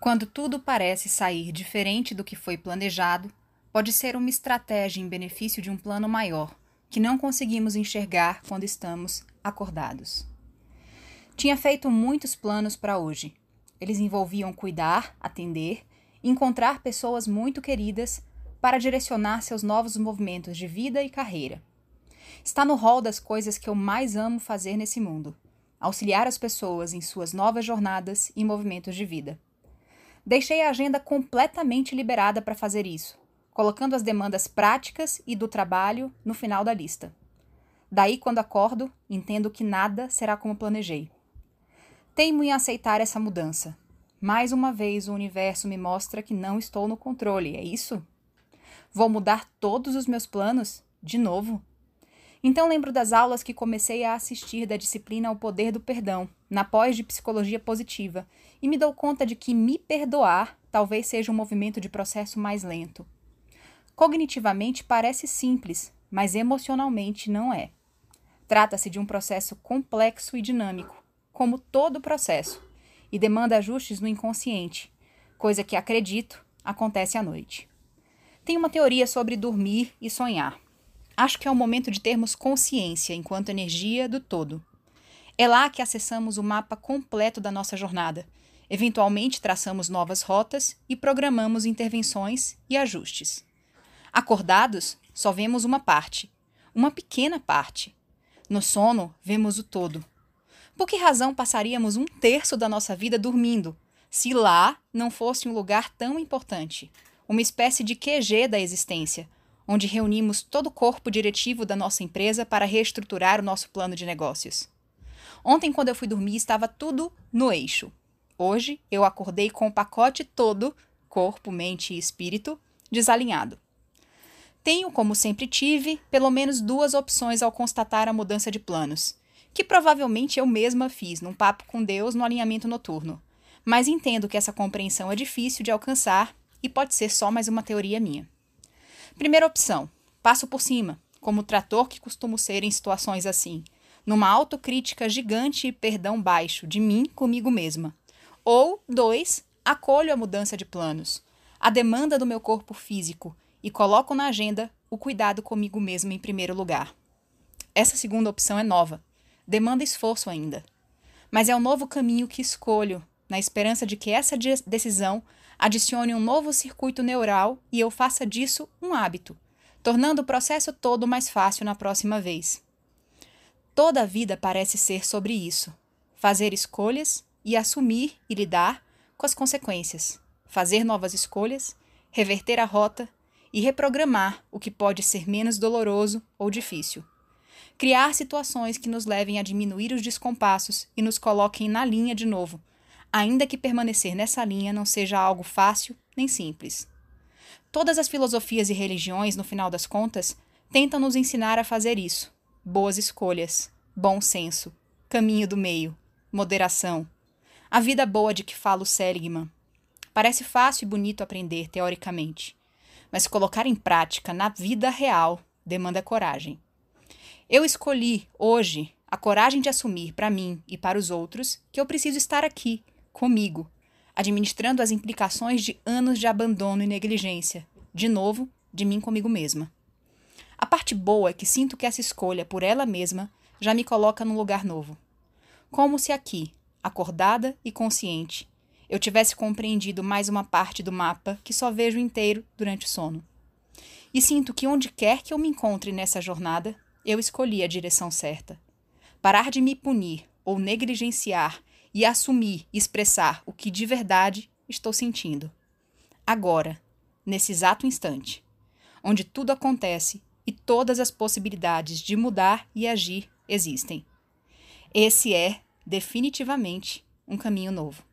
Quando tudo parece sair diferente do que foi planejado, pode ser uma estratégia em benefício de um plano maior, que não conseguimos enxergar quando estamos acordados. Tinha feito muitos planos para hoje. Eles envolviam cuidar, atender, encontrar pessoas muito queridas para direcionar seus novos movimentos de vida e carreira. Está no rol das coisas que eu mais amo fazer nesse mundo: auxiliar as pessoas em suas novas jornadas e movimentos de vida. Deixei a agenda completamente liberada para fazer isso, colocando as demandas práticas e do trabalho no final da lista. Daí, quando acordo, entendo que nada será como planejei. Teimo em aceitar essa mudança. Mais uma vez, o universo me mostra que não estou no controle, é isso? Vou mudar todos os meus planos? De novo? Então lembro das aulas que comecei a assistir da disciplina O Poder do Perdão, na pós de Psicologia Positiva, e me dou conta de que me perdoar talvez seja um movimento de processo mais lento. Cognitivamente parece simples, mas emocionalmente não é. Trata-se de um processo complexo e dinâmico, como todo processo, e demanda ajustes no inconsciente, coisa que acredito acontece à noite. Tem uma teoria sobre dormir e sonhar. Acho que é o momento de termos consciência enquanto energia do todo. É lá que acessamos o mapa completo da nossa jornada. Eventualmente traçamos novas rotas e programamos intervenções e ajustes. Acordados, só vemos uma parte, uma pequena parte. No sono, vemos o todo. Por que razão passaríamos um terço da nossa vida dormindo, se lá não fosse um lugar tão importante, uma espécie de QG da existência, onde reunimos todo o corpo diretivo da nossa empresa para reestruturar o nosso plano de negócios. Ontem, quando eu fui dormir, estava tudo no eixo. Hoje, eu acordei com o pacote todo, corpo, mente e espírito, desalinhado. Tenho, como sempre tive, pelo menos duas opções ao constatar a mudança de planos, que provavelmente eu mesma fiz num papo com Deus no alinhamento noturno. Mas entendo que essa compreensão é difícil de alcançar e pode ser só mais uma teoria minha. Primeira opção: passo por cima, como trator que costumo ser em situações assim, numa autocrítica gigante e perdão baixo de mim comigo mesma. Ou, dois, acolho a mudança de planos, a demanda do meu corpo físico e coloco na agenda o cuidado comigo mesma em primeiro lugar. Essa segunda opção é nova, demanda esforço ainda. Mas é o um novo caminho que escolho, na esperança de que essa decisão adicione um novo circuito neural e eu faça disso um hábito, tornando o processo todo mais fácil na próxima vez. Toda a vida parece ser sobre isso: fazer escolhas e assumir e lidar com as consequências, fazer novas escolhas, reverter a rota e reprogramar o que pode ser menos doloroso ou difícil. Criar situações que nos levem a diminuir os descompassos e nos coloquem na linha de novo, ainda que permanecer nessa linha não seja algo fácil nem simples. Todas as filosofias e religiões, no final das contas, tentam nos ensinar a fazer isso. Boas escolhas, bom senso, caminho do meio, moderação. A vida boa de que fala o Seligman. Parece fácil e bonito aprender teoricamente, mas colocar em prática na vida real demanda coragem. Eu escolhi, hoje, a coragem de assumir para mim e para os outros que eu preciso estar aqui, comigo, administrando as implicações de anos de abandono e negligência, de novo, de mim comigo mesma. A parte boa é que sinto que essa escolha por ela mesma já me coloca num lugar novo. Como se aqui, acordada e consciente, eu tivesse compreendido mais uma parte do mapa que só vejo inteiro durante o sono. E sinto que onde quer que eu me encontre nessa jornada, eu escolhi a direção certa. Parar de me punir ou negligenciar e assumir e expressar o que de verdade estou sentindo. Agora, nesse exato instante, onde tudo acontece e todas as possibilidades de mudar e agir existem. Esse é, definitivamente, um caminho novo.